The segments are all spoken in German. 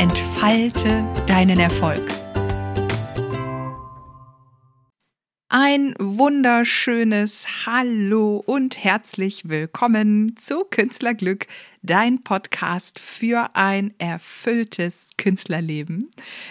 entfalte deinen Erfolg. Ein wunderschönes Hallo und herzlich willkommen zu Künstlerglück, dein Podcast für ein erfülltes Künstlerleben.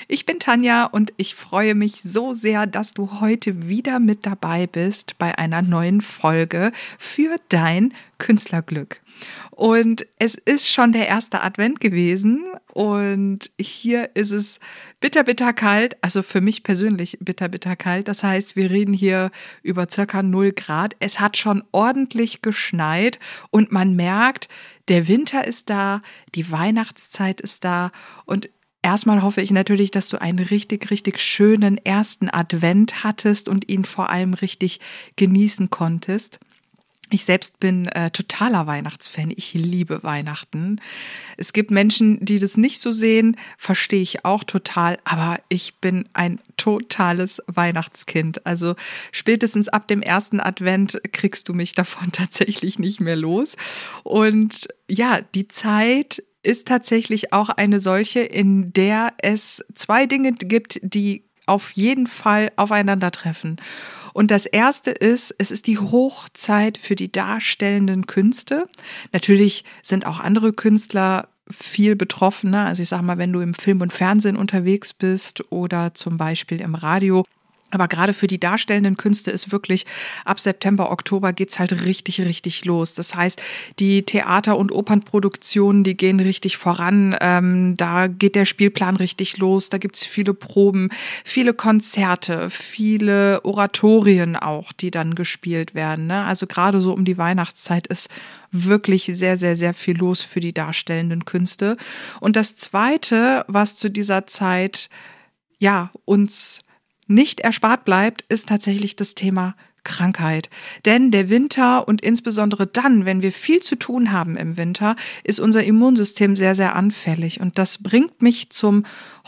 Ich bin Tanja und ich freue mich so sehr, dass du heute wieder mit dabei bist bei einer neuen Folge für dein Künstlerglück. Und es ist schon der erste Advent gewesen und hier ist es bitter, bitter kalt. Also für mich persönlich bitter, bitter kalt. Das heißt, wir reden hier über circa 0 Grad. Es hat schon ordentlich geschneit und man merkt, der Winter ist da, die Weihnachtszeit ist da und Erstmal hoffe ich natürlich, dass du einen richtig, richtig schönen ersten Advent hattest und ihn vor allem richtig genießen konntest. Ich selbst bin äh, totaler Weihnachtsfan. Ich liebe Weihnachten. Es gibt Menschen, die das nicht so sehen, verstehe ich auch total, aber ich bin ein totales Weihnachtskind. Also spätestens ab dem ersten Advent kriegst du mich davon tatsächlich nicht mehr los. Und ja, die Zeit ist tatsächlich auch eine solche, in der es zwei Dinge gibt, die auf jeden Fall aufeinandertreffen. Und das erste ist, es ist die Hochzeit für die darstellenden Künste. Natürlich sind auch andere Künstler viel betroffener. Also ich sage mal, wenn du im Film und Fernsehen unterwegs bist oder zum Beispiel im Radio, aber gerade für die darstellenden Künste ist wirklich ab September, Oktober geht's halt richtig, richtig los. Das heißt, die Theater- und Opernproduktionen, die gehen richtig voran. Ähm, da geht der Spielplan richtig los. Da gibt's viele Proben, viele Konzerte, viele Oratorien auch, die dann gespielt werden. Ne? Also gerade so um die Weihnachtszeit ist wirklich sehr, sehr, sehr viel los für die darstellenden Künste. Und das Zweite, was zu dieser Zeit ja uns nicht erspart bleibt, ist tatsächlich das Thema Krankheit. Denn der Winter und insbesondere dann, wenn wir viel zu tun haben im Winter, ist unser Immunsystem sehr, sehr anfällig. Und das bringt mich zum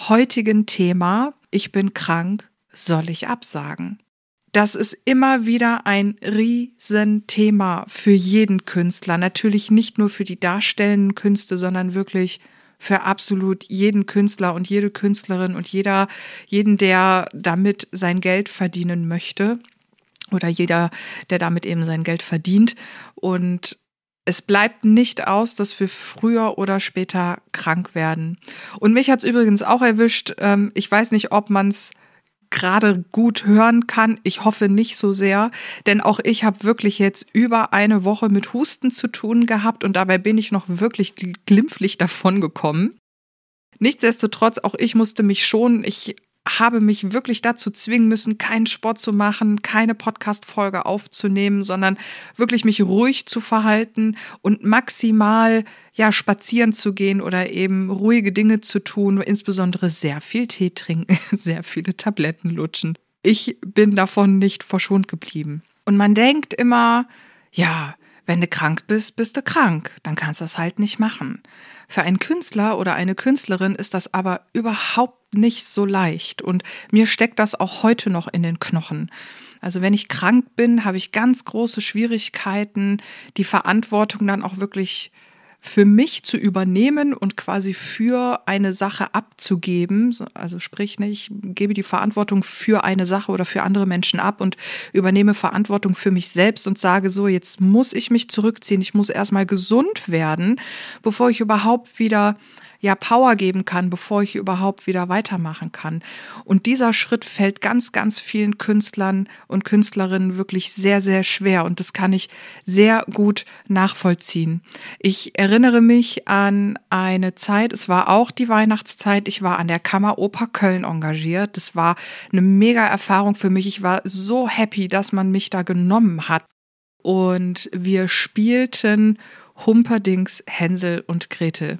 heutigen Thema. Ich bin krank, soll ich absagen? Das ist immer wieder ein Riesenthema für jeden Künstler. Natürlich nicht nur für die darstellenden Künste, sondern wirklich für absolut jeden Künstler und jede Künstlerin und jeder, jeden, der damit sein Geld verdienen möchte oder jeder, der damit eben sein Geld verdient. Und es bleibt nicht aus, dass wir früher oder später krank werden. Und mich hat es übrigens auch erwischt. Ähm, ich weiß nicht, ob man es gerade gut hören kann. Ich hoffe nicht so sehr, denn auch ich habe wirklich jetzt über eine Woche mit Husten zu tun gehabt und dabei bin ich noch wirklich glimpflich davon gekommen. Nichtsdestotrotz, auch ich musste mich schon, ich habe mich wirklich dazu zwingen müssen, keinen Sport zu machen, keine Podcast-Folge aufzunehmen, sondern wirklich mich ruhig zu verhalten und maximal ja spazieren zu gehen oder eben ruhige Dinge zu tun, insbesondere sehr viel Tee trinken, sehr viele Tabletten lutschen. Ich bin davon nicht verschont geblieben. Und man denkt immer, ja, wenn du krank bist, bist du krank, dann kannst du das halt nicht machen. Für einen Künstler oder eine Künstlerin ist das aber überhaupt nicht so leicht und mir steckt das auch heute noch in den Knochen. Also wenn ich krank bin, habe ich ganz große Schwierigkeiten, die Verantwortung dann auch wirklich für mich zu übernehmen und quasi für eine Sache abzugeben. Also sprich, ne, ich gebe die Verantwortung für eine Sache oder für andere Menschen ab und übernehme Verantwortung für mich selbst und sage so, jetzt muss ich mich zurückziehen, ich muss erstmal gesund werden, bevor ich überhaupt wieder ja Power geben kann, bevor ich überhaupt wieder weitermachen kann. Und dieser Schritt fällt ganz, ganz vielen Künstlern und Künstlerinnen wirklich sehr, sehr schwer. Und das kann ich sehr gut nachvollziehen. Ich erinnere mich an eine Zeit, es war auch die Weihnachtszeit, ich war an der Kammeroper Köln engagiert. Das war eine mega Erfahrung für mich. Ich war so happy, dass man mich da genommen hat. Und wir spielten Humperdings Hänsel und Gretel.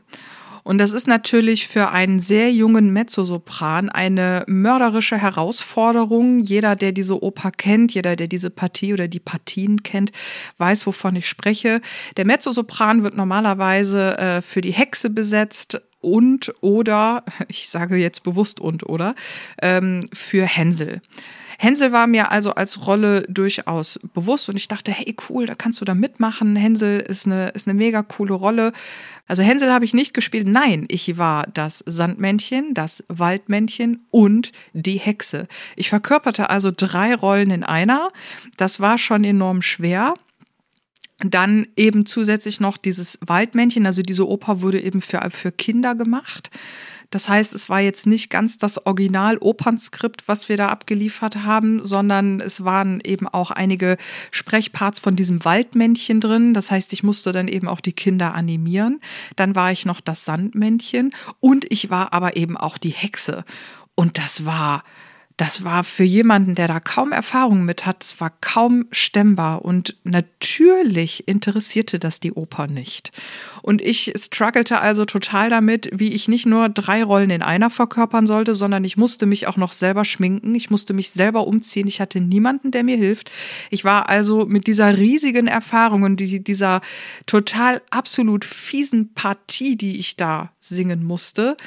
Und das ist natürlich für einen sehr jungen Mezzosopran eine mörderische Herausforderung. Jeder, der diese Oper kennt, jeder, der diese Partie oder die Partien kennt, weiß, wovon ich spreche. Der Mezzosopran wird normalerweise äh, für die Hexe besetzt und oder, ich sage jetzt bewusst und oder, ähm, für Hänsel. Hänsel war mir also als Rolle durchaus bewusst und ich dachte, hey, cool, da kannst du da mitmachen. Hänsel ist eine, ist eine mega coole Rolle. Also Hänsel habe ich nicht gespielt. Nein, ich war das Sandmännchen, das Waldmännchen und die Hexe. Ich verkörperte also drei Rollen in einer. Das war schon enorm schwer. Dann eben zusätzlich noch dieses Waldmännchen, also diese Oper wurde eben für, für Kinder gemacht. Das heißt, es war jetzt nicht ganz das Original-Opernskript, was wir da abgeliefert haben, sondern es waren eben auch einige Sprechparts von diesem Waldmännchen drin. Das heißt, ich musste dann eben auch die Kinder animieren. Dann war ich noch das Sandmännchen und ich war aber eben auch die Hexe. Und das war, das war für jemanden, der da kaum Erfahrung mit hat, es war kaum stemmbar und natürlich interessierte das die Oper nicht. Und ich struggelte also total damit, wie ich nicht nur drei Rollen in einer verkörpern sollte, sondern ich musste mich auch noch selber schminken, ich musste mich selber umziehen, ich hatte niemanden, der mir hilft. Ich war also mit dieser riesigen Erfahrung und dieser total absolut fiesen Partie, die ich da singen musste,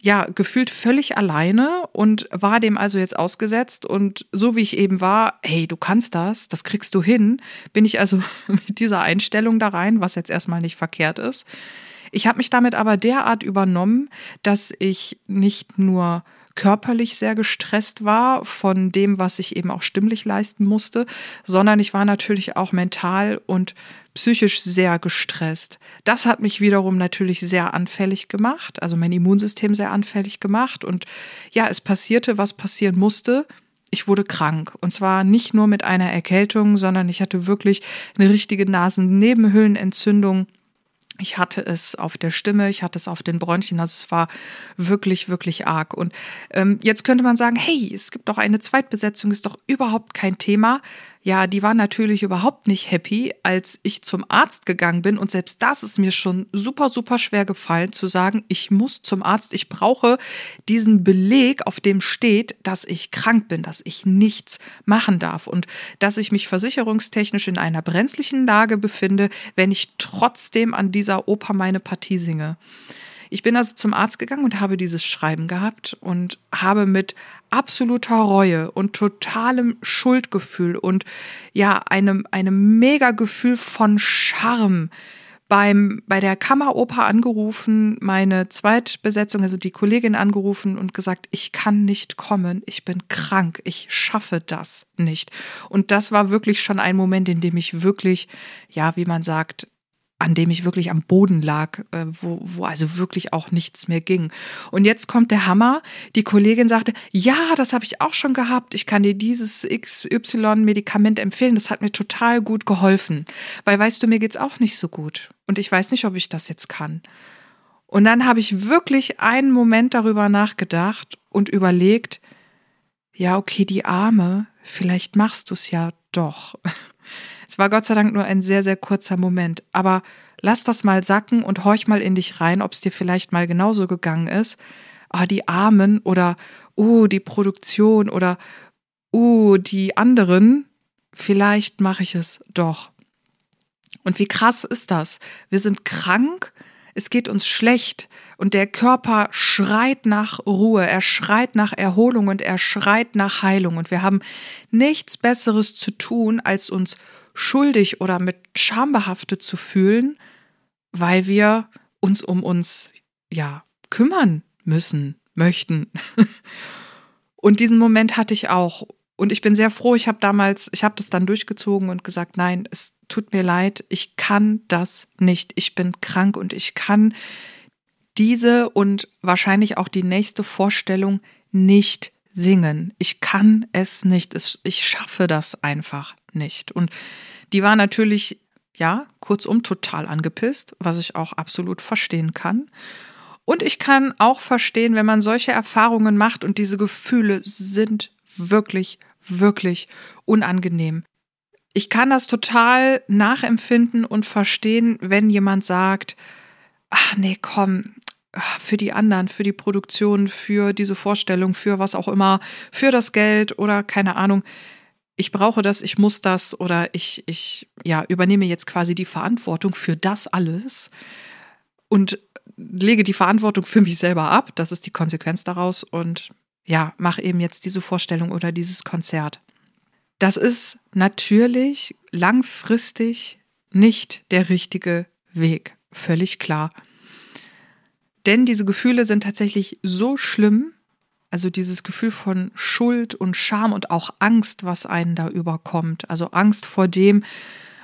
ja, gefühlt völlig alleine und war dem also jetzt ausgesetzt. Und so wie ich eben war, hey, du kannst das, das kriegst du hin, bin ich also mit dieser Einstellung da rein, was jetzt erstmal nicht verkehrt ist. Ich habe mich damit aber derart übernommen, dass ich nicht nur körperlich sehr gestresst war von dem, was ich eben auch stimmlich leisten musste, sondern ich war natürlich auch mental und psychisch sehr gestresst. Das hat mich wiederum natürlich sehr anfällig gemacht, also mein Immunsystem sehr anfällig gemacht. Und ja, es passierte, was passieren musste. Ich wurde krank. Und zwar nicht nur mit einer Erkältung, sondern ich hatte wirklich eine richtige Nasennebenhöhlenentzündung ich hatte es auf der Stimme, ich hatte es auf den Bronchien, also es war wirklich, wirklich arg. Und ähm, jetzt könnte man sagen, hey, es gibt doch eine Zweitbesetzung, ist doch überhaupt kein Thema. Ja, die war natürlich überhaupt nicht happy, als ich zum Arzt gegangen bin. Und selbst das ist mir schon super, super schwer gefallen, zu sagen, ich muss zum Arzt, ich brauche diesen Beleg, auf dem steht, dass ich krank bin, dass ich nichts machen darf und dass ich mich versicherungstechnisch in einer brenzlichen Lage befinde, wenn ich trotzdem an dieser Oper meine Partie singe. Ich bin also zum Arzt gegangen und habe dieses Schreiben gehabt und habe mit absoluter Reue und totalem Schuldgefühl und ja, einem, einem mega Gefühl von Charme beim, bei der Kammeroper angerufen, meine Zweitbesetzung, also die Kollegin angerufen und gesagt, ich kann nicht kommen, ich bin krank, ich schaffe das nicht. Und das war wirklich schon ein Moment, in dem ich wirklich, ja, wie man sagt, an dem ich wirklich am Boden lag, äh, wo, wo also wirklich auch nichts mehr ging. Und jetzt kommt der Hammer. Die Kollegin sagte, ja, das habe ich auch schon gehabt. Ich kann dir dieses XY-Medikament empfehlen. Das hat mir total gut geholfen. Weil, weißt du, mir geht's auch nicht so gut. Und ich weiß nicht, ob ich das jetzt kann. Und dann habe ich wirklich einen Moment darüber nachgedacht und überlegt, ja, okay, die Arme, vielleicht machst du es ja doch. Es war Gott sei Dank nur ein sehr, sehr kurzer Moment. Aber lass das mal sacken und horch mal in dich rein, ob es dir vielleicht mal genauso gegangen ist. Ah, die Armen oder, uh, die Produktion oder, uh, die anderen. Vielleicht mache ich es doch. Und wie krass ist das? Wir sind krank, es geht uns schlecht und der Körper schreit nach Ruhe, er schreit nach Erholung und er schreit nach Heilung und wir haben nichts Besseres zu tun, als uns schuldig oder mit Scham behaftet zu fühlen, weil wir uns um uns, ja, kümmern müssen, möchten. Und diesen Moment hatte ich auch. Und ich bin sehr froh, ich habe damals, ich habe das dann durchgezogen und gesagt, nein, es tut mir leid, ich kann das nicht. Ich bin krank und ich kann diese und wahrscheinlich auch die nächste Vorstellung nicht singen. Ich kann es nicht. Ich schaffe das einfach nicht. Und die war natürlich, ja, kurzum total angepisst, was ich auch absolut verstehen kann. Und ich kann auch verstehen, wenn man solche Erfahrungen macht und diese Gefühle sind wirklich, wirklich unangenehm. Ich kann das total nachempfinden und verstehen, wenn jemand sagt, ach nee, komm, für die anderen, für die Produktion, für diese Vorstellung, für was auch immer, für das Geld oder keine Ahnung. Ich brauche das, ich muss das oder ich, ich ja, übernehme jetzt quasi die Verantwortung für das alles und lege die Verantwortung für mich selber ab. Das ist die Konsequenz daraus und ja, mache eben jetzt diese Vorstellung oder dieses Konzert. Das ist natürlich langfristig nicht der richtige Weg, völlig klar. Denn diese Gefühle sind tatsächlich so schlimm, also dieses Gefühl von Schuld und Scham und auch Angst, was einen da überkommt. Also Angst vor dem,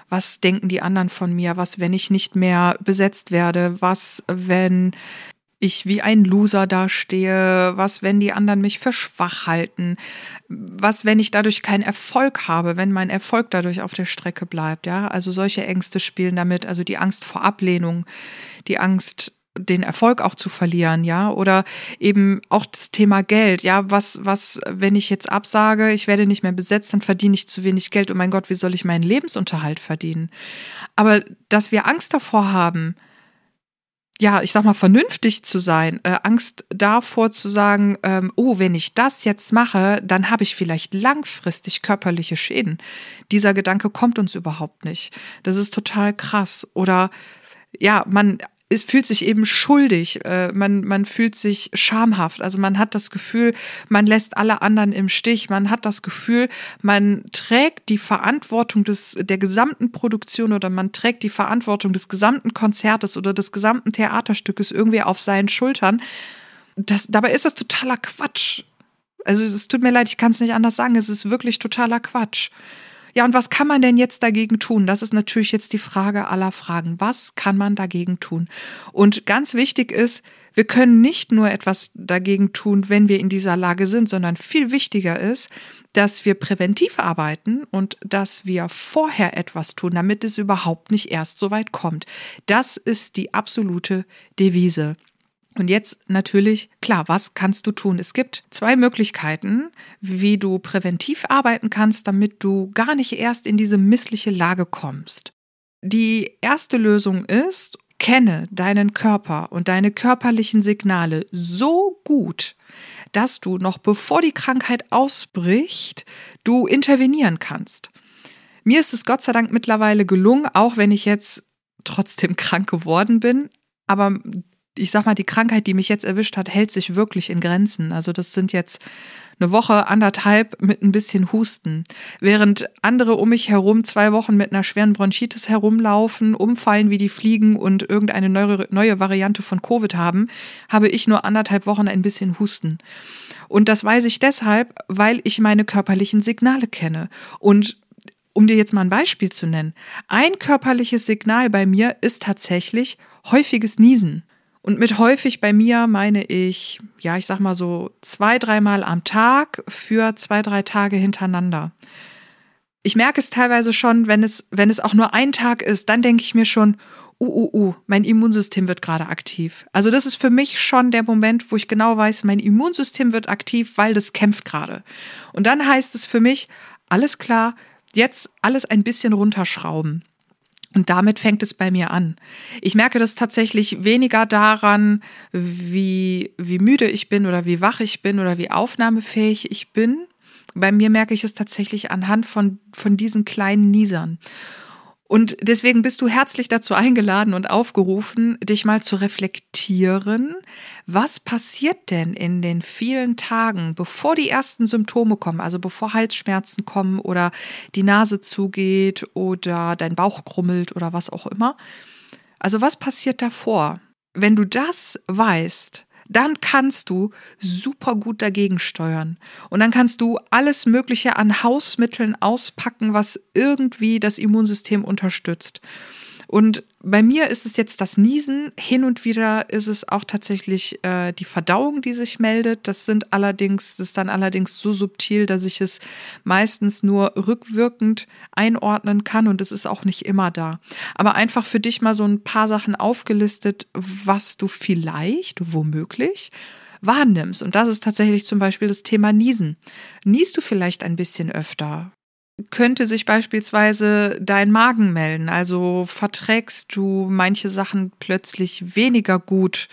was denken die anderen von mir, was, wenn ich nicht mehr besetzt werde, was, wenn ich wie ein Loser dastehe, was, wenn die anderen mich für schwach halten, was, wenn ich dadurch keinen Erfolg habe, wenn mein Erfolg dadurch auf der Strecke bleibt, ja. Also solche Ängste spielen damit, also die Angst vor Ablehnung, die Angst, den Erfolg auch zu verlieren, ja, oder eben auch das Thema Geld, ja, was, was, wenn ich jetzt absage, ich werde nicht mehr besetzt, dann verdiene ich zu wenig Geld, oh mein Gott, wie soll ich meinen Lebensunterhalt verdienen? Aber dass wir Angst davor haben, ja, ich sag mal, vernünftig zu sein, äh, Angst davor zu sagen, ähm, oh, wenn ich das jetzt mache, dann habe ich vielleicht langfristig körperliche Schäden. Dieser Gedanke kommt uns überhaupt nicht. Das ist total krass. Oder ja, man es fühlt sich eben schuldig, äh, man, man fühlt sich schamhaft. Also man hat das Gefühl, man lässt alle anderen im Stich. Man hat das Gefühl, man trägt die Verantwortung des, der gesamten Produktion oder man trägt die Verantwortung des gesamten Konzertes oder des gesamten Theaterstückes irgendwie auf seinen Schultern. Das, dabei ist das totaler Quatsch. Also es tut mir leid, ich kann es nicht anders sagen. Es ist wirklich totaler Quatsch. Ja, und was kann man denn jetzt dagegen tun? Das ist natürlich jetzt die Frage aller Fragen. Was kann man dagegen tun? Und ganz wichtig ist, wir können nicht nur etwas dagegen tun, wenn wir in dieser Lage sind, sondern viel wichtiger ist, dass wir präventiv arbeiten und dass wir vorher etwas tun, damit es überhaupt nicht erst so weit kommt. Das ist die absolute Devise. Und jetzt natürlich, klar, was kannst du tun? Es gibt zwei Möglichkeiten, wie du präventiv arbeiten kannst, damit du gar nicht erst in diese missliche Lage kommst. Die erste Lösung ist, kenne deinen Körper und deine körperlichen Signale so gut, dass du noch bevor die Krankheit ausbricht, du intervenieren kannst. Mir ist es Gott sei Dank mittlerweile gelungen, auch wenn ich jetzt trotzdem krank geworden bin, aber ich sag mal, die Krankheit, die mich jetzt erwischt hat, hält sich wirklich in Grenzen. Also das sind jetzt eine Woche, anderthalb mit ein bisschen Husten. Während andere um mich herum zwei Wochen mit einer schweren Bronchitis herumlaufen, umfallen wie die Fliegen und irgendeine neue, neue Variante von Covid haben, habe ich nur anderthalb Wochen ein bisschen Husten. Und das weiß ich deshalb, weil ich meine körperlichen Signale kenne. Und um dir jetzt mal ein Beispiel zu nennen, ein körperliches Signal bei mir ist tatsächlich häufiges Niesen. Und mit häufig bei mir meine ich, ja, ich sag mal so zwei, dreimal am Tag für zwei, drei Tage hintereinander. Ich merke es teilweise schon, wenn es, wenn es auch nur ein Tag ist, dann denke ich mir schon, uh, uh, uh, mein Immunsystem wird gerade aktiv. Also das ist für mich schon der Moment, wo ich genau weiß, mein Immunsystem wird aktiv, weil das kämpft gerade. Und dann heißt es für mich, alles klar, jetzt alles ein bisschen runterschrauben. Und damit fängt es bei mir an. Ich merke das tatsächlich weniger daran, wie, wie müde ich bin oder wie wach ich bin oder wie aufnahmefähig ich bin. Bei mir merke ich es tatsächlich anhand von, von diesen kleinen Niesern. Und deswegen bist du herzlich dazu eingeladen und aufgerufen, dich mal zu reflektieren. Was passiert denn in den vielen Tagen, bevor die ersten Symptome kommen, also bevor Halsschmerzen kommen oder die Nase zugeht oder dein Bauch krummelt oder was auch immer? Also was passiert davor? Wenn du das weißt, dann kannst du super gut dagegen steuern. Und dann kannst du alles Mögliche an Hausmitteln auspacken, was irgendwie das Immunsystem unterstützt. Und bei mir ist es jetzt das Niesen. Hin und wieder ist es auch tatsächlich äh, die Verdauung, die sich meldet. Das sind allerdings, das ist dann allerdings so subtil, dass ich es meistens nur rückwirkend einordnen kann und es ist auch nicht immer da. Aber einfach für dich mal so ein paar Sachen aufgelistet, was du vielleicht, womöglich, wahrnimmst. Und das ist tatsächlich zum Beispiel das Thema Niesen. Niest du vielleicht ein bisschen öfter? Könnte sich beispielsweise dein Magen melden. Also verträgst du manche Sachen plötzlich weniger gut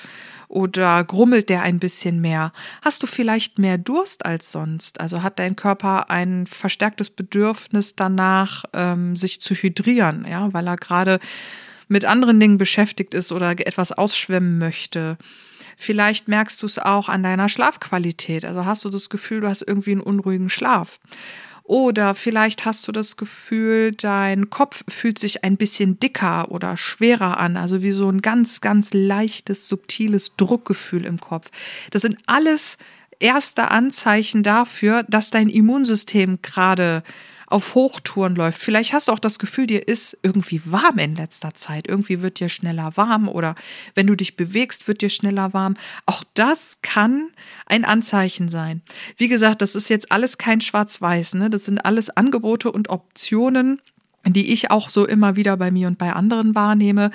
oder grummelt der ein bisschen mehr? Hast du vielleicht mehr Durst als sonst? Also hat dein Körper ein verstärktes Bedürfnis danach, ähm, sich zu hydrieren, ja, weil er gerade mit anderen Dingen beschäftigt ist oder etwas ausschwemmen möchte. Vielleicht merkst du es auch an deiner Schlafqualität. Also hast du das Gefühl, du hast irgendwie einen unruhigen Schlaf. Oder vielleicht hast du das Gefühl, dein Kopf fühlt sich ein bisschen dicker oder schwerer an, also wie so ein ganz, ganz leichtes, subtiles Druckgefühl im Kopf. Das sind alles erste Anzeichen dafür, dass dein Immunsystem gerade auf Hochtouren läuft. Vielleicht hast du auch das Gefühl, dir ist irgendwie warm in letzter Zeit. Irgendwie wird dir schneller warm oder wenn du dich bewegst, wird dir schneller warm. Auch das kann ein Anzeichen sein. Wie gesagt, das ist jetzt alles kein Schwarz-Weiß. Ne? Das sind alles Angebote und Optionen die ich auch so immer wieder bei mir und bei anderen wahrnehme.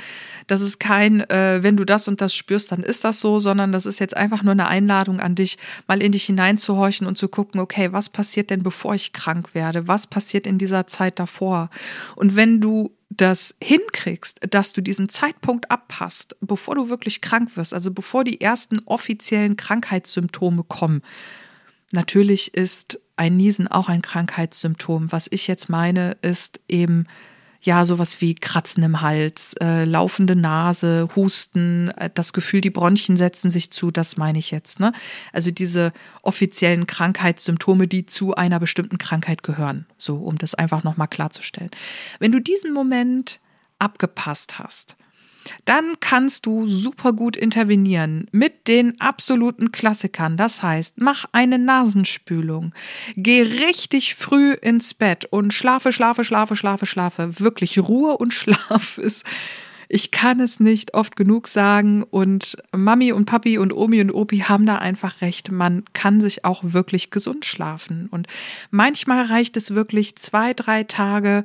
Das ist kein, äh, wenn du das und das spürst, dann ist das so, sondern das ist jetzt einfach nur eine Einladung an dich, mal in dich hineinzuhorchen und zu gucken, okay, was passiert denn, bevor ich krank werde? Was passiert in dieser Zeit davor? Und wenn du das hinkriegst, dass du diesen Zeitpunkt abpasst, bevor du wirklich krank wirst, also bevor die ersten offiziellen Krankheitssymptome kommen, Natürlich ist ein Niesen auch ein Krankheitssymptom. Was ich jetzt meine, ist eben ja sowas wie Kratzen im Hals, äh, laufende Nase, Husten, äh, das Gefühl, die Bronchien setzen sich zu, das meine ich jetzt. Ne? Also diese offiziellen Krankheitssymptome, die zu einer bestimmten Krankheit gehören. So, um das einfach nochmal klarzustellen. Wenn du diesen Moment abgepasst hast, dann kannst du super gut intervenieren mit den absoluten Klassikern. Das heißt, mach eine Nasenspülung, geh richtig früh ins Bett und schlafe, schlafe, schlafe, schlafe, schlafe. Wirklich Ruhe und Schlaf ist. Ich kann es nicht oft genug sagen und Mami und Papi und Omi und Opi haben da einfach recht. Man kann sich auch wirklich gesund schlafen und manchmal reicht es wirklich zwei, drei Tage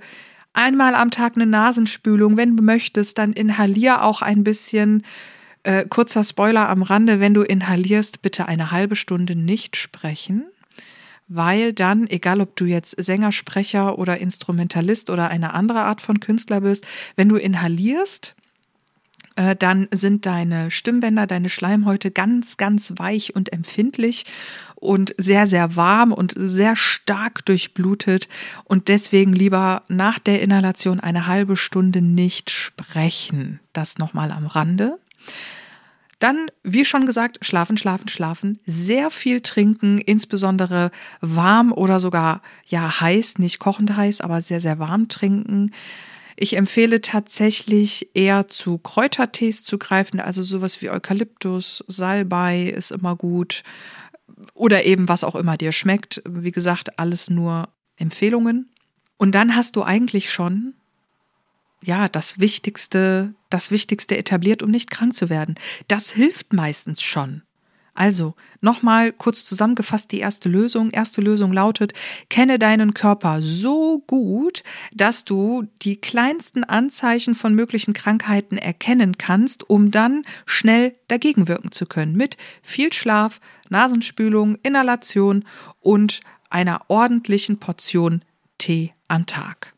einmal am Tag eine Nasenspülung. Wenn du möchtest, dann inhalier auch ein bisschen. Äh, kurzer Spoiler am Rande, wenn du inhalierst, bitte eine halbe Stunde nicht sprechen, weil dann, egal ob du jetzt Sänger, Sprecher oder Instrumentalist oder eine andere Art von Künstler bist, wenn du inhalierst, äh, dann sind deine Stimmbänder, deine Schleimhäute ganz, ganz weich und empfindlich und sehr, sehr warm und sehr stark durchblutet. Und deswegen lieber nach der Inhalation eine halbe Stunde nicht sprechen. Das nochmal am Rande. Dann, wie schon gesagt, schlafen, schlafen, schlafen, sehr viel trinken, insbesondere warm oder sogar ja heiß, nicht kochend heiß, aber sehr, sehr warm trinken. Ich empfehle tatsächlich eher zu Kräutertees zu greifen, also sowas wie Eukalyptus, Salbei ist immer gut oder eben was auch immer dir schmeckt. Wie gesagt, alles nur Empfehlungen. Und dann hast du eigentlich schon ja, das Wichtigste, das Wichtigste etabliert, um nicht krank zu werden. Das hilft meistens schon. Also, nochmal kurz zusammengefasst die erste Lösung. Erste Lösung lautet, kenne deinen Körper so gut, dass du die kleinsten Anzeichen von möglichen Krankheiten erkennen kannst, um dann schnell dagegen wirken zu können. Mit viel Schlaf, Nasenspülung, Inhalation und einer ordentlichen Portion Tee am Tag.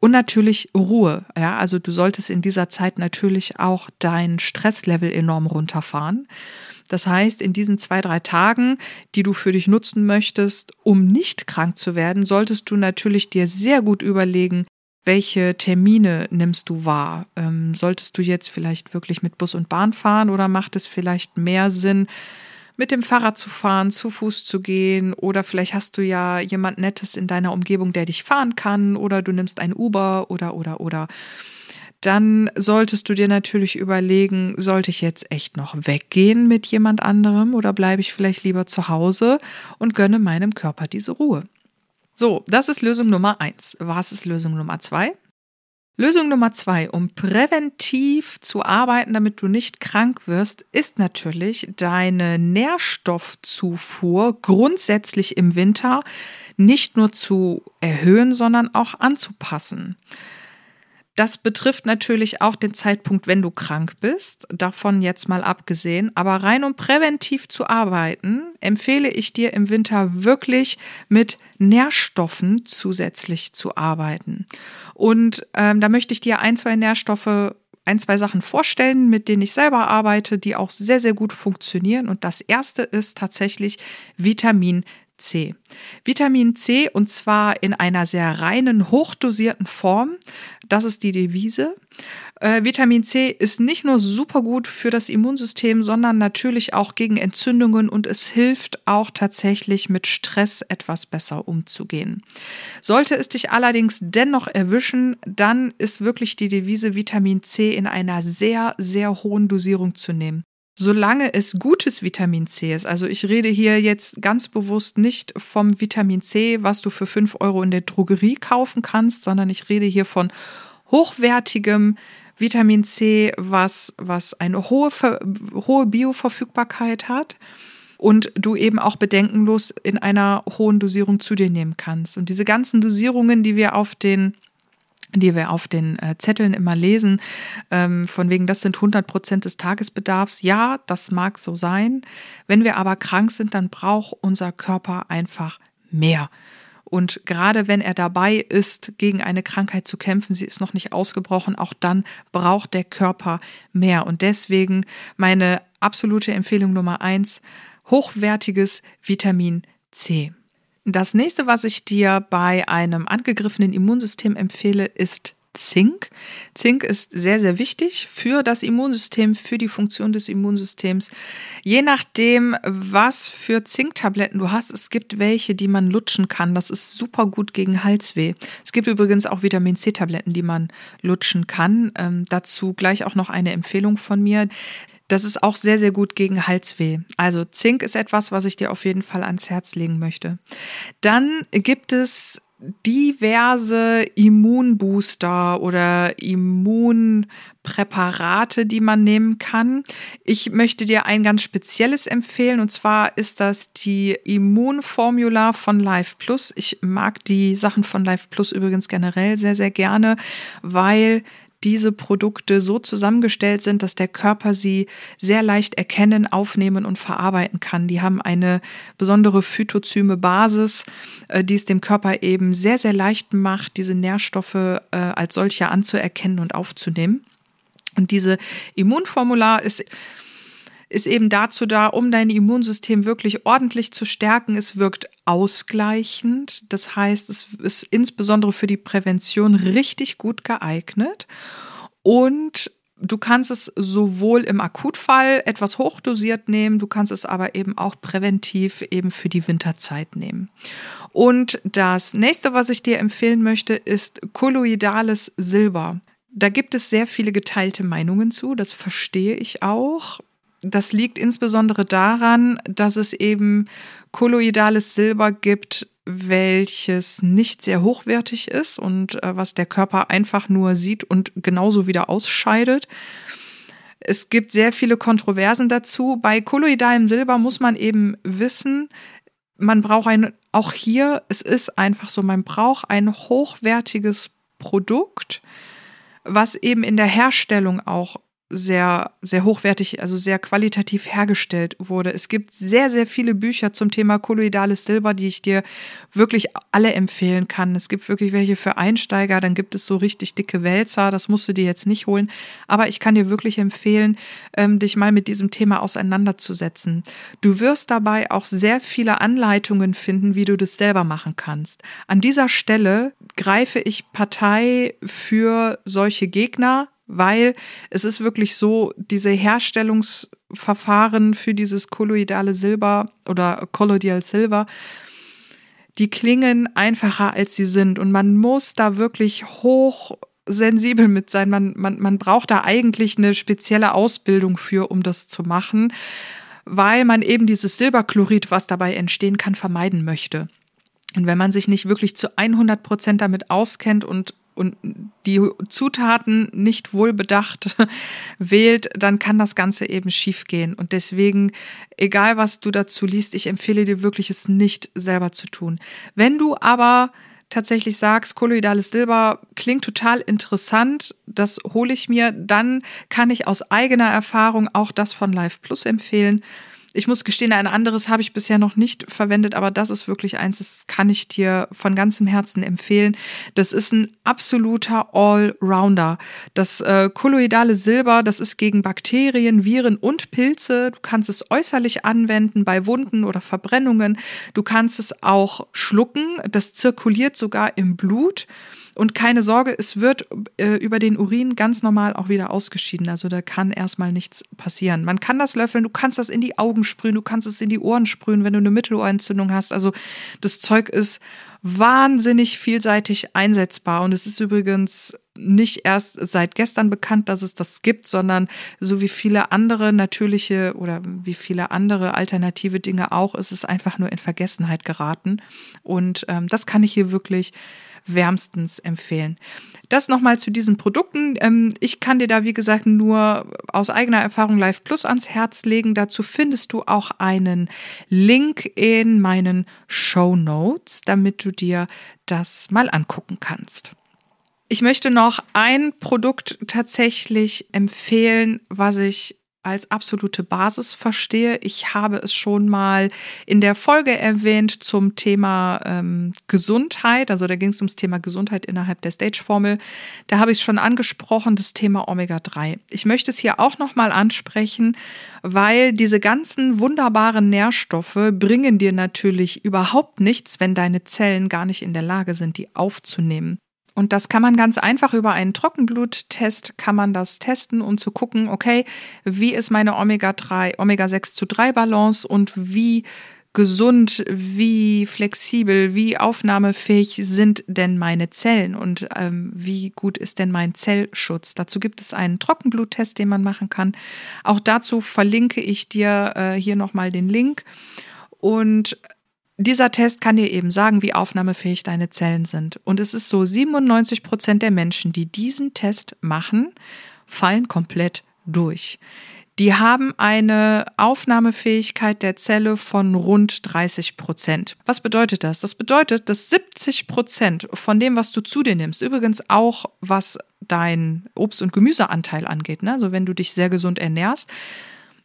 Und natürlich Ruhe. Ja, also du solltest in dieser Zeit natürlich auch dein Stresslevel enorm runterfahren. Das heißt, in diesen zwei, drei Tagen, die du für dich nutzen möchtest, um nicht krank zu werden, solltest du natürlich dir sehr gut überlegen, welche Termine nimmst du wahr? Ähm, solltest du jetzt vielleicht wirklich mit Bus und Bahn fahren oder macht es vielleicht mehr Sinn, mit dem Fahrrad zu fahren, zu Fuß zu gehen oder vielleicht hast du ja jemand Nettes in deiner Umgebung, der dich fahren kann oder du nimmst ein Uber oder oder oder dann solltest du dir natürlich überlegen, sollte ich jetzt echt noch weggehen mit jemand anderem oder bleibe ich vielleicht lieber zu Hause und gönne meinem Körper diese Ruhe. So, das ist Lösung Nummer eins. Was ist Lösung Nummer zwei? Lösung Nummer zwei, um präventiv zu arbeiten, damit du nicht krank wirst, ist natürlich deine Nährstoffzufuhr grundsätzlich im Winter nicht nur zu erhöhen, sondern auch anzupassen. Das betrifft natürlich auch den Zeitpunkt, wenn du krank bist, davon jetzt mal abgesehen. Aber rein um präventiv zu arbeiten, empfehle ich dir im Winter wirklich mit Nährstoffen zusätzlich zu arbeiten. Und ähm, da möchte ich dir ein, zwei Nährstoffe ein, zwei Sachen vorstellen, mit denen ich selber arbeite, die auch sehr, sehr gut funktionieren. Und das erste ist tatsächlich Vitamin C. Vitamin C und zwar in einer sehr reinen, hochdosierten Form. Das ist die Devise. Äh, Vitamin C ist nicht nur super gut für das Immunsystem, sondern natürlich auch gegen Entzündungen und es hilft auch tatsächlich mit Stress etwas besser umzugehen. Sollte es dich allerdings dennoch erwischen, dann ist wirklich die Devise Vitamin C in einer sehr, sehr hohen Dosierung zu nehmen solange es gutes Vitamin C ist. Also ich rede hier jetzt ganz bewusst nicht vom Vitamin C, was du für 5 Euro in der Drogerie kaufen kannst, sondern ich rede hier von hochwertigem Vitamin C, was, was eine hohe, hohe Bioverfügbarkeit hat und du eben auch bedenkenlos in einer hohen Dosierung zu dir nehmen kannst. Und diese ganzen Dosierungen, die wir auf den die wir auf den äh, Zetteln immer lesen, ähm, von wegen, das sind 100 Prozent des Tagesbedarfs. Ja, das mag so sein. Wenn wir aber krank sind, dann braucht unser Körper einfach mehr. Und gerade wenn er dabei ist, gegen eine Krankheit zu kämpfen, sie ist noch nicht ausgebrochen, auch dann braucht der Körper mehr. Und deswegen meine absolute Empfehlung Nummer eins, hochwertiges Vitamin C. Das nächste, was ich dir bei einem angegriffenen Immunsystem empfehle, ist Zink. Zink ist sehr, sehr wichtig für das Immunsystem, für die Funktion des Immunsystems. Je nachdem, was für Zinktabletten du hast, es gibt welche, die man lutschen kann. Das ist super gut gegen Halsweh. Es gibt übrigens auch Vitamin C-Tabletten, die man lutschen kann. Ähm, dazu gleich auch noch eine Empfehlung von mir. Das ist auch sehr, sehr gut gegen Halsweh. Also Zink ist etwas, was ich dir auf jeden Fall ans Herz legen möchte. Dann gibt es diverse Immunbooster oder Immunpräparate, die man nehmen kann. Ich möchte dir ein ganz spezielles empfehlen und zwar ist das die Immunformula von Life Plus. Ich mag die Sachen von Life Plus übrigens generell sehr, sehr gerne, weil diese Produkte so zusammengestellt sind, dass der Körper sie sehr leicht erkennen, aufnehmen und verarbeiten kann. Die haben eine besondere phytozyme Basis, äh, die es dem Körper eben sehr, sehr leicht macht, diese Nährstoffe äh, als solche anzuerkennen und aufzunehmen. Und diese Immunformular ist ist eben dazu da, um dein Immunsystem wirklich ordentlich zu stärken. Es wirkt ausgleichend. Das heißt, es ist insbesondere für die Prävention richtig gut geeignet. Und du kannst es sowohl im Akutfall etwas hochdosiert nehmen, du kannst es aber eben auch präventiv eben für die Winterzeit nehmen. Und das nächste, was ich dir empfehlen möchte, ist kolloidales Silber. Da gibt es sehr viele geteilte Meinungen zu, das verstehe ich auch. Das liegt insbesondere daran, dass es eben kolloidales Silber gibt, welches nicht sehr hochwertig ist und äh, was der Körper einfach nur sieht und genauso wieder ausscheidet. Es gibt sehr viele Kontroversen dazu. Bei kolloidalem Silber muss man eben wissen, man braucht ein, auch hier, es ist einfach so, man braucht ein hochwertiges Produkt, was eben in der Herstellung auch sehr, sehr hochwertig, also sehr qualitativ hergestellt wurde. Es gibt sehr, sehr viele Bücher zum Thema kolloidales Silber, die ich dir wirklich alle empfehlen kann. Es gibt wirklich welche für Einsteiger, dann gibt es so richtig dicke Wälzer, das musst du dir jetzt nicht holen. Aber ich kann dir wirklich empfehlen, ähm, dich mal mit diesem Thema auseinanderzusetzen. Du wirst dabei auch sehr viele Anleitungen finden, wie du das selber machen kannst. An dieser Stelle greife ich Partei für solche Gegner, weil es ist wirklich so, diese Herstellungsverfahren für dieses kolloidale Silber oder Colloidal Silber, die klingen einfacher als sie sind und man muss da wirklich hoch sensibel mit sein. Man, man, man braucht da eigentlich eine spezielle Ausbildung für, um das zu machen, weil man eben dieses Silberchlorid, was dabei entstehen kann, vermeiden möchte. Und wenn man sich nicht wirklich zu 100 Prozent damit auskennt und und die Zutaten nicht wohlbedacht wählt, dann kann das Ganze eben schiefgehen. Und deswegen, egal was du dazu liest, ich empfehle dir wirklich, es nicht selber zu tun. Wenn du aber tatsächlich sagst, kolloidales Silber klingt total interessant, das hole ich mir, dann kann ich aus eigener Erfahrung auch das von Live Plus empfehlen. Ich muss gestehen, ein anderes habe ich bisher noch nicht verwendet, aber das ist wirklich eins, das kann ich dir von ganzem Herzen empfehlen. Das ist ein absoluter Allrounder. Das äh, kolloidale Silber, das ist gegen Bakterien, Viren und Pilze. Du kannst es äußerlich anwenden bei Wunden oder Verbrennungen. Du kannst es auch schlucken. Das zirkuliert sogar im Blut. Und keine Sorge, es wird äh, über den Urin ganz normal auch wieder ausgeschieden. Also da kann erstmal nichts passieren. Man kann das löffeln, du kannst das in die Augen sprühen, du kannst es in die Ohren sprühen, wenn du eine Mittelohrentzündung hast. Also das Zeug ist wahnsinnig vielseitig einsetzbar. Und es ist übrigens nicht erst seit gestern bekannt, dass es das gibt, sondern so wie viele andere natürliche oder wie viele andere alternative Dinge auch, ist es einfach nur in Vergessenheit geraten. Und ähm, das kann ich hier wirklich wärmstens empfehlen. Das nochmal zu diesen Produkten. Ähm, ich kann dir da, wie gesagt, nur aus eigener Erfahrung Live Plus ans Herz legen. Dazu findest du auch einen Link in meinen Show Notes, damit du dir das mal angucken kannst. Ich möchte noch ein Produkt tatsächlich empfehlen, was ich als absolute Basis verstehe. Ich habe es schon mal in der Folge erwähnt zum Thema ähm, Gesundheit. Also da ging es ums Thema Gesundheit innerhalb der Stage-Formel. Da habe ich es schon angesprochen, das Thema Omega-3. Ich möchte es hier auch nochmal ansprechen, weil diese ganzen wunderbaren Nährstoffe bringen dir natürlich überhaupt nichts, wenn deine Zellen gar nicht in der Lage sind, die aufzunehmen. Und das kann man ganz einfach über einen Trockenbluttest kann man das testen, um zu gucken, okay, wie ist meine Omega-3, Omega-6 zu 3 Balance und wie gesund, wie flexibel, wie aufnahmefähig sind denn meine Zellen und ähm, wie gut ist denn mein Zellschutz. Dazu gibt es einen Trockenbluttest, den man machen kann. Auch dazu verlinke ich dir äh, hier nochmal den Link. Und dieser Test kann dir eben sagen, wie aufnahmefähig deine Zellen sind. Und es ist so, 97 Prozent der Menschen, die diesen Test machen, fallen komplett durch. Die haben eine Aufnahmefähigkeit der Zelle von rund 30 Prozent. Was bedeutet das? Das bedeutet, dass 70 Prozent von dem, was du zu dir nimmst, übrigens auch was dein Obst- und Gemüseanteil angeht, ne? also wenn du dich sehr gesund ernährst,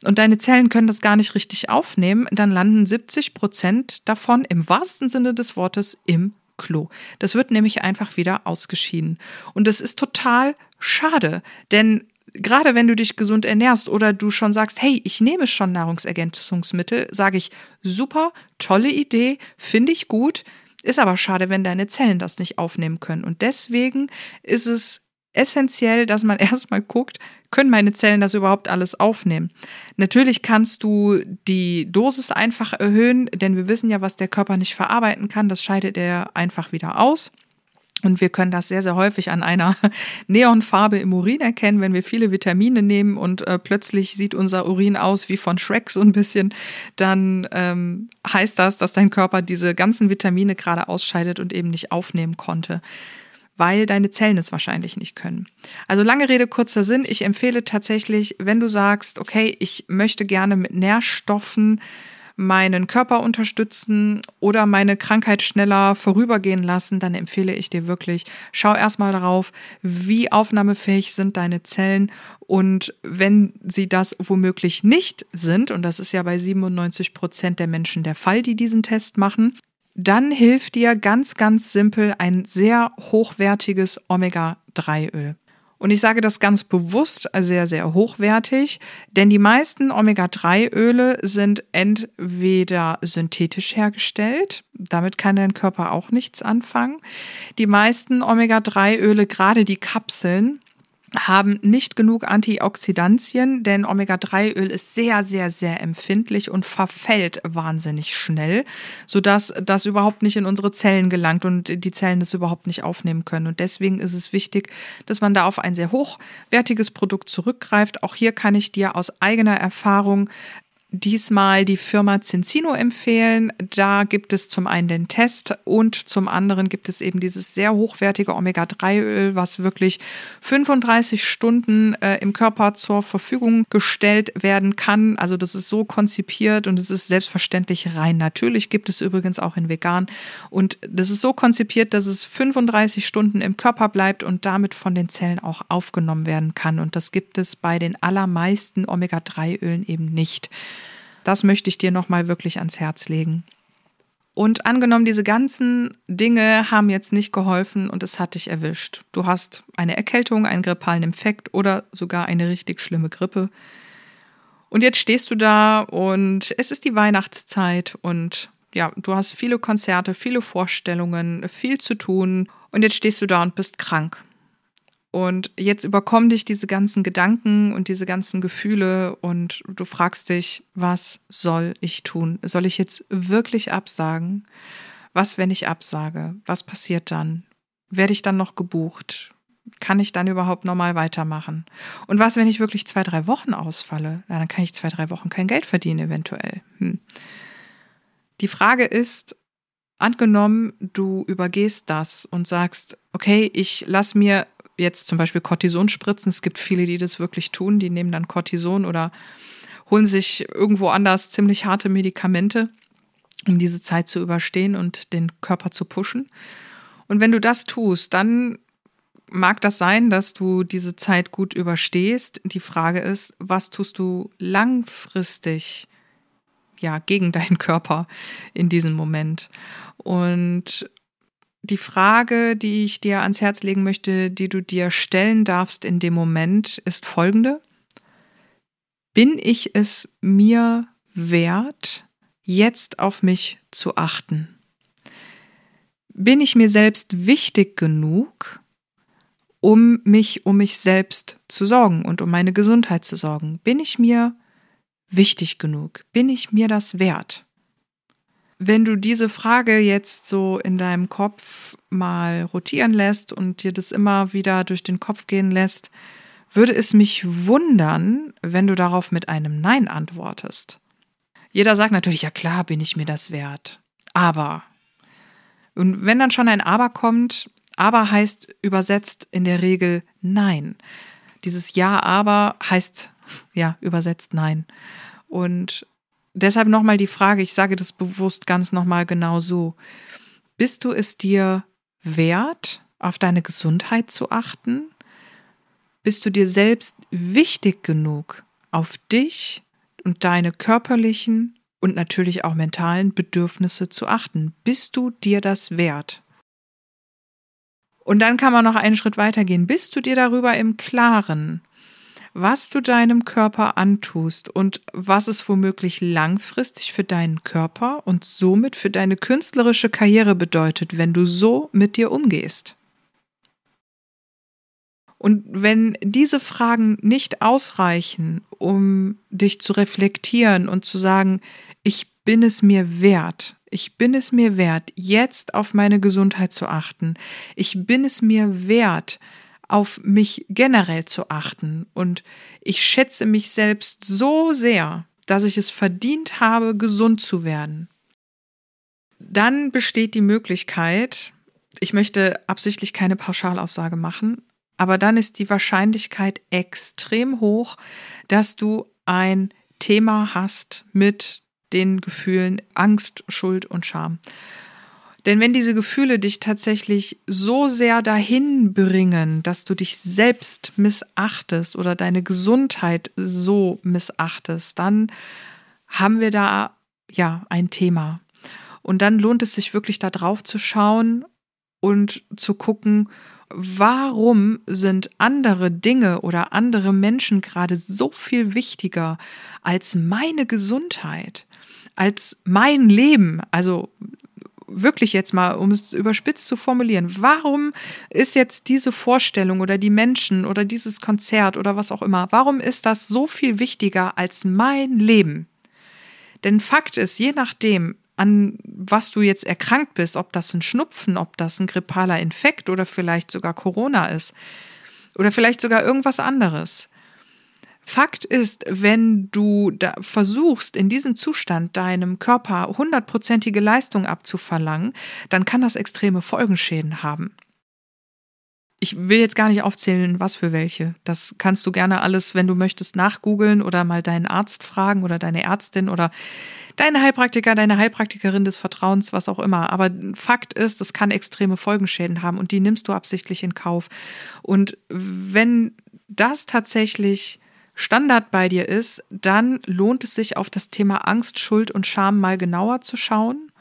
und deine Zellen können das gar nicht richtig aufnehmen, dann landen 70 Prozent davon im wahrsten Sinne des Wortes im Klo. Das wird nämlich einfach wieder ausgeschieden. Und das ist total schade, denn gerade wenn du dich gesund ernährst oder du schon sagst, hey, ich nehme schon Nahrungsergänzungsmittel, sage ich, super, tolle Idee, finde ich gut, ist aber schade, wenn deine Zellen das nicht aufnehmen können. Und deswegen ist es essentiell, dass man erstmal guckt, können meine Zellen das überhaupt alles aufnehmen? Natürlich kannst du die Dosis einfach erhöhen, denn wir wissen ja, was der Körper nicht verarbeiten kann, das scheidet er einfach wieder aus. Und wir können das sehr, sehr häufig an einer Neonfarbe im Urin erkennen, wenn wir viele Vitamine nehmen und äh, plötzlich sieht unser Urin aus wie von Shrek so ein bisschen, dann ähm, heißt das, dass dein Körper diese ganzen Vitamine gerade ausscheidet und eben nicht aufnehmen konnte weil deine Zellen es wahrscheinlich nicht können. Also lange Rede, kurzer Sinn. Ich empfehle tatsächlich, wenn du sagst, okay, ich möchte gerne mit Nährstoffen meinen Körper unterstützen oder meine Krankheit schneller vorübergehen lassen, dann empfehle ich dir wirklich, schau erstmal darauf, wie aufnahmefähig sind deine Zellen und wenn sie das womöglich nicht sind, und das ist ja bei 97 Prozent der Menschen der Fall, die diesen Test machen, dann hilft dir ganz, ganz simpel ein sehr hochwertiges Omega-3-Öl. Und ich sage das ganz bewusst sehr, sehr hochwertig, denn die meisten Omega-3-Öle sind entweder synthetisch hergestellt, damit kann dein Körper auch nichts anfangen. Die meisten Omega-3-Öle, gerade die Kapseln, haben nicht genug Antioxidantien, denn Omega-3-Öl ist sehr, sehr, sehr empfindlich und verfällt wahnsinnig schnell, sodass das überhaupt nicht in unsere Zellen gelangt und die Zellen das überhaupt nicht aufnehmen können. Und deswegen ist es wichtig, dass man da auf ein sehr hochwertiges Produkt zurückgreift. Auch hier kann ich dir aus eigener Erfahrung diesmal die Firma Cincino empfehlen. Da gibt es zum einen den Test und zum anderen gibt es eben dieses sehr hochwertige Omega-3-Öl, was wirklich 35 Stunden äh, im Körper zur Verfügung gestellt werden kann. Also das ist so konzipiert und es ist selbstverständlich rein natürlich. Gibt es übrigens auch in vegan. Und das ist so konzipiert, dass es 35 Stunden im Körper bleibt und damit von den Zellen auch aufgenommen werden kann. Und das gibt es bei den allermeisten Omega-3-Ölen eben nicht. Das möchte ich dir nochmal wirklich ans Herz legen. Und angenommen, diese ganzen Dinge haben jetzt nicht geholfen und es hat dich erwischt. Du hast eine Erkältung, einen grippalen Infekt oder sogar eine richtig schlimme Grippe. Und jetzt stehst du da und es ist die Weihnachtszeit und ja, du hast viele Konzerte, viele Vorstellungen, viel zu tun und jetzt stehst du da und bist krank. Und jetzt überkommen dich diese ganzen Gedanken und diese ganzen Gefühle und du fragst dich, was soll ich tun? Soll ich jetzt wirklich absagen? Was, wenn ich absage? Was passiert dann? Werde ich dann noch gebucht? Kann ich dann überhaupt normal weitermachen? Und was, wenn ich wirklich zwei, drei Wochen ausfalle? Na, dann kann ich zwei, drei Wochen kein Geld verdienen, eventuell. Hm. Die Frage ist, angenommen, du übergehst das und sagst, okay, ich lass mir jetzt zum Beispiel Cortison spritzen. Es gibt viele, die das wirklich tun. Die nehmen dann Cortison oder holen sich irgendwo anders ziemlich harte Medikamente, um diese Zeit zu überstehen und den Körper zu pushen. Und wenn du das tust, dann mag das sein, dass du diese Zeit gut überstehst. Die Frage ist, was tust du langfristig ja gegen deinen Körper in diesem Moment? Und die Frage, die ich dir ans Herz legen möchte, die du dir stellen darfst in dem Moment, ist folgende. Bin ich es mir wert, jetzt auf mich zu achten? Bin ich mir selbst wichtig genug, um mich um mich selbst zu sorgen und um meine Gesundheit zu sorgen? Bin ich mir wichtig genug? Bin ich mir das wert? Wenn du diese Frage jetzt so in deinem Kopf mal rotieren lässt und dir das immer wieder durch den Kopf gehen lässt, würde es mich wundern, wenn du darauf mit einem Nein antwortest. Jeder sagt natürlich, ja klar, bin ich mir das wert. Aber. Und wenn dann schon ein Aber kommt, aber heißt übersetzt in der Regel Nein. Dieses Ja, aber heißt ja übersetzt Nein. Und deshalb nochmal die Frage, ich sage das bewusst ganz nochmal genau so. Bist du es dir wert, auf deine Gesundheit zu achten? Bist du dir selbst wichtig genug, auf dich und deine körperlichen und natürlich auch mentalen Bedürfnisse zu achten? Bist du dir das wert? Und dann kann man noch einen Schritt weitergehen. Bist du dir darüber im Klaren, was du deinem Körper antust und was es womöglich langfristig für deinen Körper und somit für deine künstlerische Karriere bedeutet, wenn du so mit dir umgehst. Und wenn diese Fragen nicht ausreichen, um dich zu reflektieren und zu sagen, ich bin es mir wert, ich bin es mir wert, jetzt auf meine Gesundheit zu achten, ich bin es mir wert, auf mich generell zu achten. Und ich schätze mich selbst so sehr, dass ich es verdient habe, gesund zu werden. Dann besteht die Möglichkeit, ich möchte absichtlich keine Pauschalaussage machen, aber dann ist die Wahrscheinlichkeit extrem hoch, dass du ein Thema hast mit den Gefühlen Angst, Schuld und Scham. Denn wenn diese Gefühle dich tatsächlich so sehr dahin bringen, dass du dich selbst missachtest oder deine Gesundheit so missachtest, dann haben wir da ja ein Thema. Und dann lohnt es sich wirklich da drauf zu schauen und zu gucken, warum sind andere Dinge oder andere Menschen gerade so viel wichtiger als meine Gesundheit, als mein Leben? Also wirklich jetzt mal, um es überspitzt zu formulieren, warum ist jetzt diese Vorstellung oder die Menschen oder dieses Konzert oder was auch immer, warum ist das so viel wichtiger als mein Leben? Denn Fakt ist, je nachdem, an was du jetzt erkrankt bist, ob das ein Schnupfen, ob das ein grippaler Infekt oder vielleicht sogar Corona ist oder vielleicht sogar irgendwas anderes, Fakt ist, wenn du versuchst, in diesem Zustand deinem Körper hundertprozentige Leistung abzuverlangen, dann kann das extreme Folgenschäden haben. Ich will jetzt gar nicht aufzählen, was für welche. Das kannst du gerne alles, wenn du möchtest, nachgoogeln oder mal deinen Arzt fragen oder deine Ärztin oder deinen Heilpraktiker, deine Heilpraktikerin des Vertrauens, was auch immer. Aber Fakt ist, es kann extreme Folgenschäden haben und die nimmst du absichtlich in Kauf. Und wenn das tatsächlich Standard bei dir ist, dann lohnt es sich auf das Thema Angst, Schuld und Scham mal genauer zu schauen.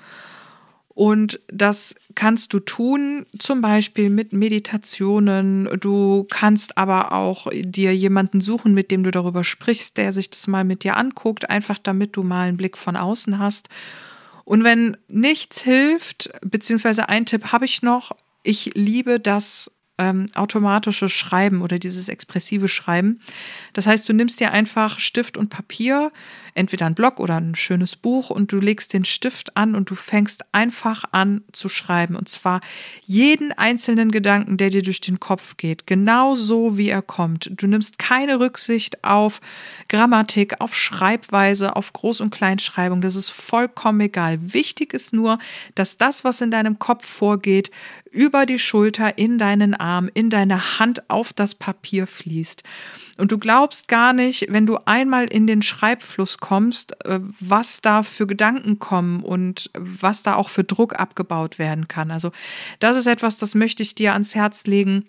Und das kannst du tun, zum Beispiel mit Meditationen. Du kannst aber auch dir jemanden suchen, mit dem du darüber sprichst, der sich das mal mit dir anguckt, einfach damit du mal einen Blick von außen hast. Und wenn nichts hilft, beziehungsweise ein Tipp habe ich noch, ich liebe das ähm, automatische Schreiben oder dieses expressive Schreiben. Das heißt, du nimmst dir einfach Stift und Papier, entweder ein Block oder ein schönes Buch und du legst den Stift an und du fängst einfach an zu schreiben. Und zwar jeden einzelnen Gedanken, der dir durch den Kopf geht, genau so wie er kommt. Du nimmst keine Rücksicht auf Grammatik, auf Schreibweise, auf Groß- und Kleinschreibung. Das ist vollkommen egal. Wichtig ist nur, dass das, was in deinem Kopf vorgeht, über die Schulter in deinen Arm, in deine Hand auf das Papier fließt. Und du glaubst gar nicht, wenn du einmal in den Schreibfluss kommst, äh, was da für Gedanken kommen und was da auch für Druck abgebaut werden kann. Also das ist etwas, das möchte ich dir ans Herz legen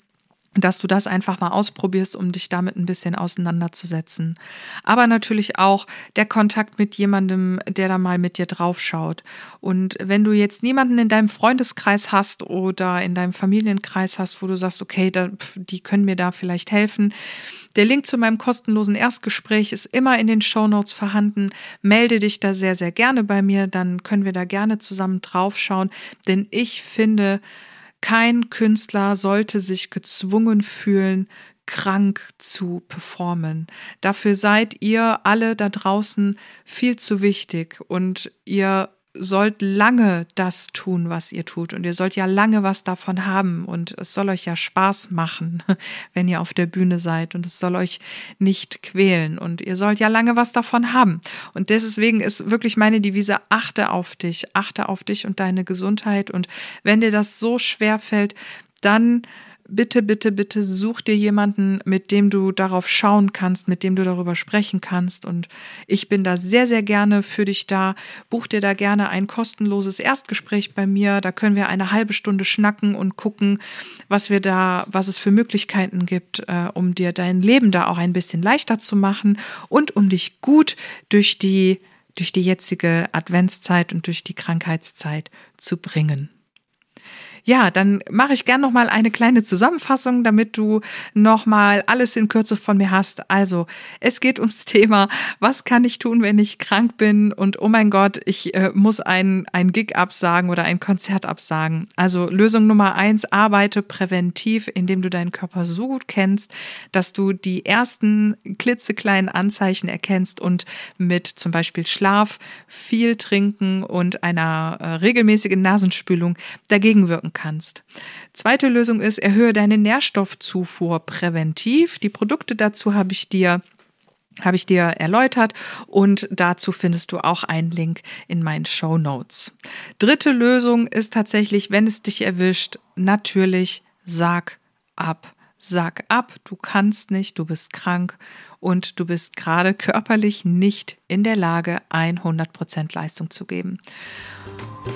dass du das einfach mal ausprobierst, um dich damit ein bisschen auseinanderzusetzen. Aber natürlich auch der Kontakt mit jemandem, der da mal mit dir draufschaut. Und wenn du jetzt niemanden in deinem Freundeskreis hast oder in deinem Familienkreis hast, wo du sagst, okay, da, die können mir da vielleicht helfen, der Link zu meinem kostenlosen Erstgespräch ist immer in den Show Notes vorhanden. Melde dich da sehr, sehr gerne bei mir, dann können wir da gerne zusammen draufschauen, denn ich finde, kein Künstler sollte sich gezwungen fühlen, krank zu performen. Dafür seid ihr alle da draußen viel zu wichtig und ihr sollt lange das tun, was ihr tut. Und ihr sollt ja lange was davon haben. Und es soll euch ja Spaß machen, wenn ihr auf der Bühne seid. Und es soll euch nicht quälen. Und ihr sollt ja lange was davon haben. Und deswegen ist wirklich meine Devise, achte auf dich, achte auf dich und deine Gesundheit. Und wenn dir das so schwer fällt, dann bitte, bitte, bitte such dir jemanden, mit dem du darauf schauen kannst, mit dem du darüber sprechen kannst. Und ich bin da sehr, sehr gerne für dich da. Buch dir da gerne ein kostenloses Erstgespräch bei mir. Da können wir eine halbe Stunde schnacken und gucken, was wir da, was es für Möglichkeiten gibt, äh, um dir dein Leben da auch ein bisschen leichter zu machen und um dich gut durch die durch die jetzige Adventszeit und durch die Krankheitszeit zu bringen. Ja, dann mache ich gern noch mal eine kleine Zusammenfassung, damit du noch mal alles in Kürze von mir hast. Also, es geht ums Thema, was kann ich tun, wenn ich krank bin und oh mein Gott, ich äh, muss ein, ein Gig absagen oder ein Konzert absagen. Also, Lösung Nummer eins, arbeite präventiv, indem du deinen Körper so gut kennst, dass du die ersten klitzekleinen Anzeichen erkennst und mit zum Beispiel Schlaf, viel trinken und einer äh, regelmäßigen Nasenspülung dagegen wirken kannst. Zweite Lösung ist, erhöhe deine Nährstoffzufuhr präventiv. Die Produkte dazu habe ich dir habe ich dir erläutert und dazu findest du auch einen Link in meinen Show Notes. Dritte Lösung ist tatsächlich, wenn es dich erwischt, natürlich sag ab. Sag ab, du kannst nicht, du bist krank und du bist gerade körperlich nicht in der Lage, 100% Leistung zu geben.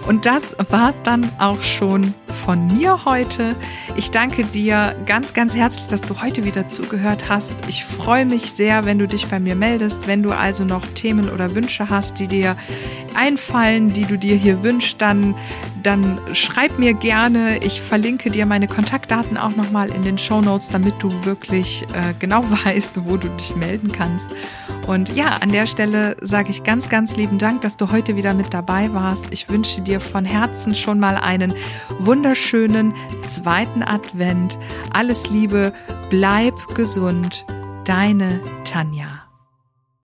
Und das war's dann auch schon von mir heute. Ich danke dir ganz, ganz herzlich, dass du heute wieder zugehört hast. Ich freue mich sehr, wenn du dich bei mir meldest. Wenn du also noch Themen oder Wünsche hast, die dir einfallen, die du dir hier wünschst, dann, dann schreib mir gerne. Ich verlinke dir meine Kontaktdaten auch nochmal in den Show Notes, damit du wirklich äh, genau weißt, wo du dich melden kannst. Und ja, an der Stelle sage ich ganz, ganz lieben Dank, dass du heute wieder mit dabei warst. Ich wünsche dir von Herzen schon mal einen wunderschönen zweiten Advent. Alles Liebe, bleib gesund. Deine Tanja.